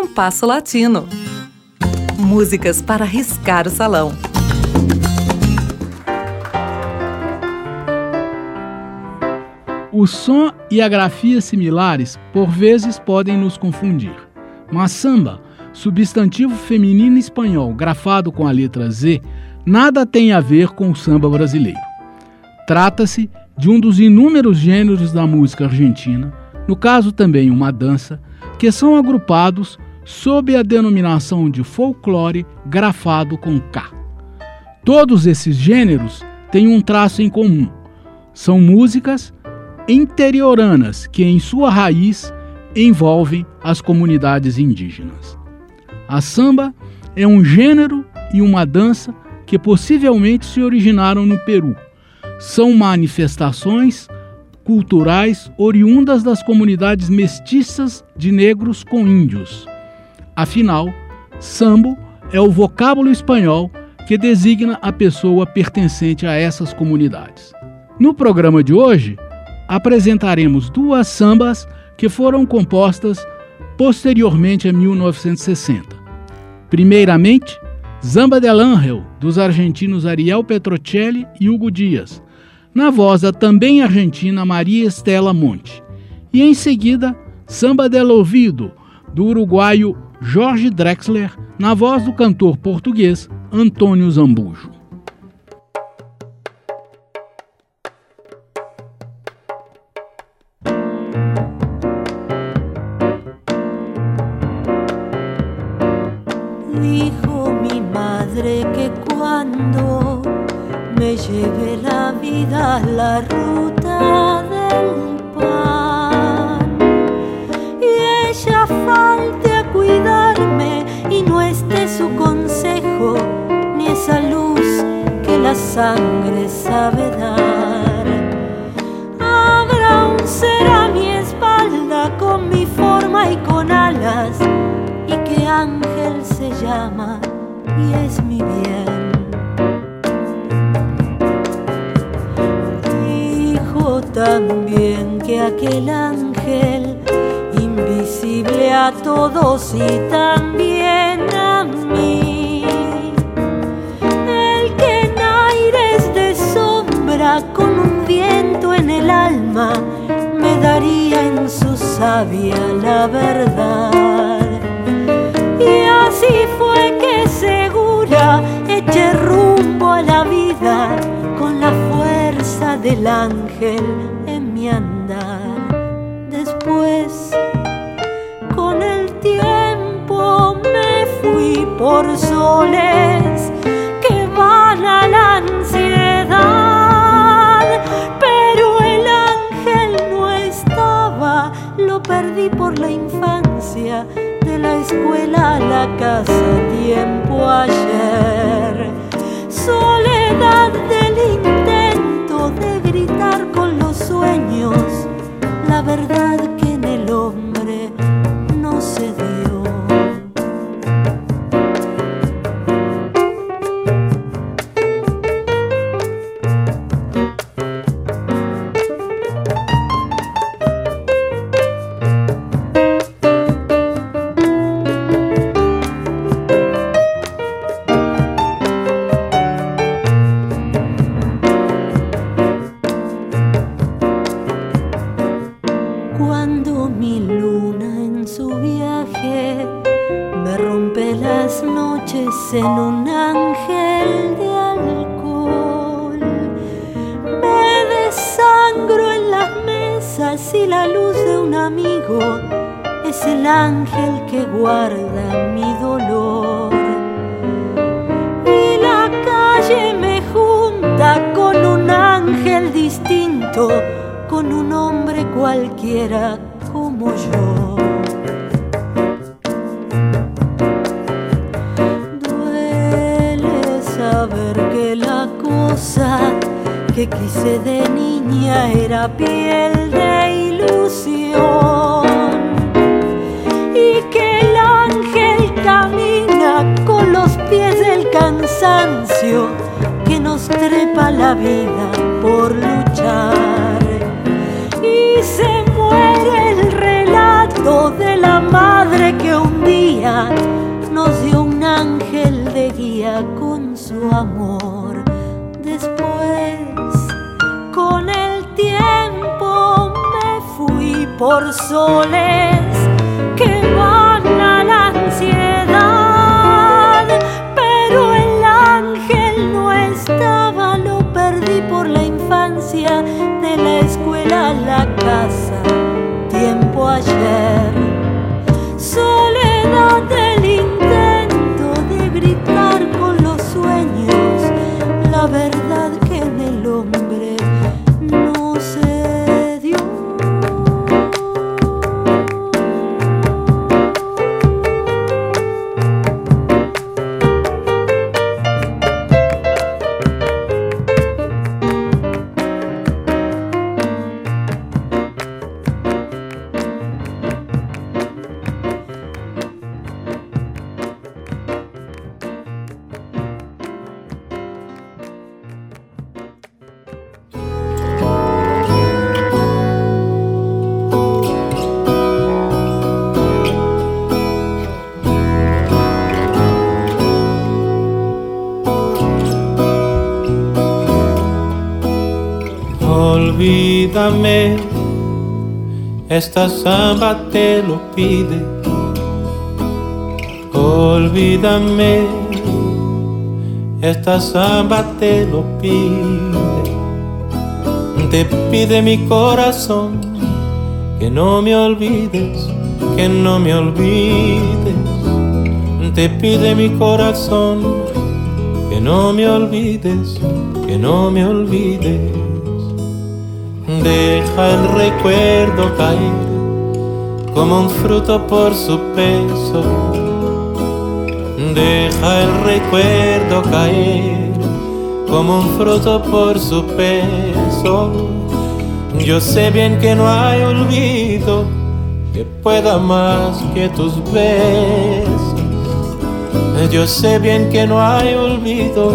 Compasso Latino. Músicas para riscar o salão. O som e a grafia similares por vezes podem nos confundir, mas samba, substantivo feminino espanhol grafado com a letra Z, nada tem a ver com o samba brasileiro. Trata-se de um dos inúmeros gêneros da música argentina, no caso também uma dança, que são agrupados sob a denominação de folclore grafado com K. Todos esses gêneros têm um traço em comum. São músicas interioranas que, em sua raiz, envolvem as comunidades indígenas. A samba é um gênero e uma dança que possivelmente se originaram no Peru. São manifestações culturais oriundas das comunidades mestiças de negros com índios. Afinal, sambo é o vocábulo espanhol que designa a pessoa pertencente a essas comunidades. No programa de hoje, apresentaremos duas sambas que foram compostas posteriormente a 1960. Primeiramente, Zamba del Ángel, dos argentinos Ariel Petrocelli e Hugo Dias, na voz da também argentina Maria Estela Monte. E em seguida, Samba del Ouvido, do uruguaio Jorge Drexler, na voz do cantor português Antônio Zambujo. me lleve la vida la ruta del sangre sabe dar. Habrá un ser a mi espalda con mi forma y con alas y que ángel se llama y es mi bien. también que aquel ángel, invisible a todos y también a mí, con un viento en el alma me daría en su sabia la verdad. Y así fue que segura eché rumbo a la vida con la fuerza del ángel en mi andar. Después, con el tiempo me fui por soles la escuela la casa, tiempo ayer. Soledad del intento de gritar con los sueños, la verdad y la luz de un amigo es el ángel que guarda mi dolor. Y la calle me junta con un ángel distinto con un hombre cualquiera como yo. Duele saber que la cosa que quise de niña era piel de y que el ángel camina con los pies del cansancio que nos trepa la vida por luchar. Y se muere el relato de la madre que un día nos dio un ángel de guía con su amor. Después por soles Esta samba te lo pide. Olvídame, esta samba te lo pide. Te pide mi corazón que no me olvides, que no me olvides. Te pide mi corazón que no me olvides, que no me olvides. Deja el recuerdo caer como un fruto por su peso. Deja el recuerdo caer como un fruto por su peso. Yo sé bien que no hay olvido que pueda más que tus besos. Yo sé bien que no hay olvido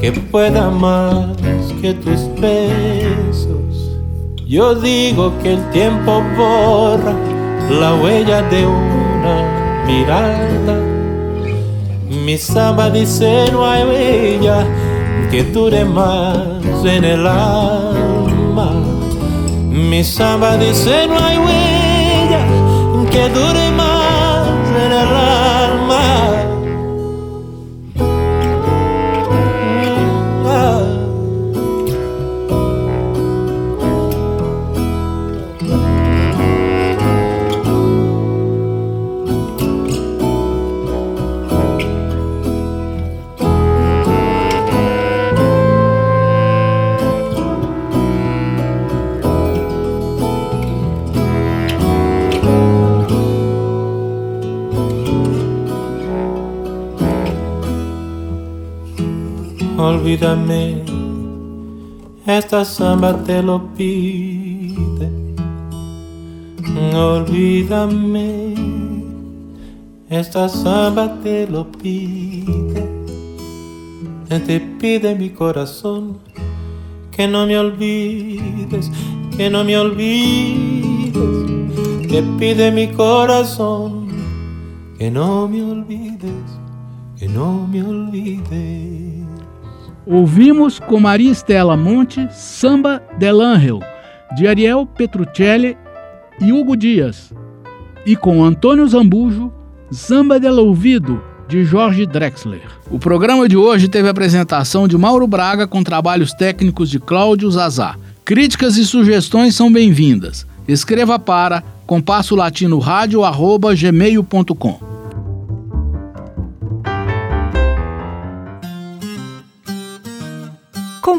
que pueda más que tus besos. Yo digo que el tiempo borra la huella de una mirada. Mi samba dice no hay huella que dure más en el alma. Mi samba dice no hay huella Olvídame, esta samba te lo pide. Olvídame, esta samba te lo pide. Te pide mi corazón que no me olvides, que no me olvides. Te pide mi corazón que no me olvides, que no me olvides. Ouvimos com Maria Estela Monte Samba del Ángel, de Ariel Petruccelli e Hugo Dias. E com Antônio Zambujo, Samba del Ouvido, de Jorge Drexler. O programa de hoje teve a apresentação de Mauro Braga com trabalhos técnicos de Cláudio Zazá. Críticas e sugestões são bem-vindas. Escreva para compassolatinoradio.gmail.com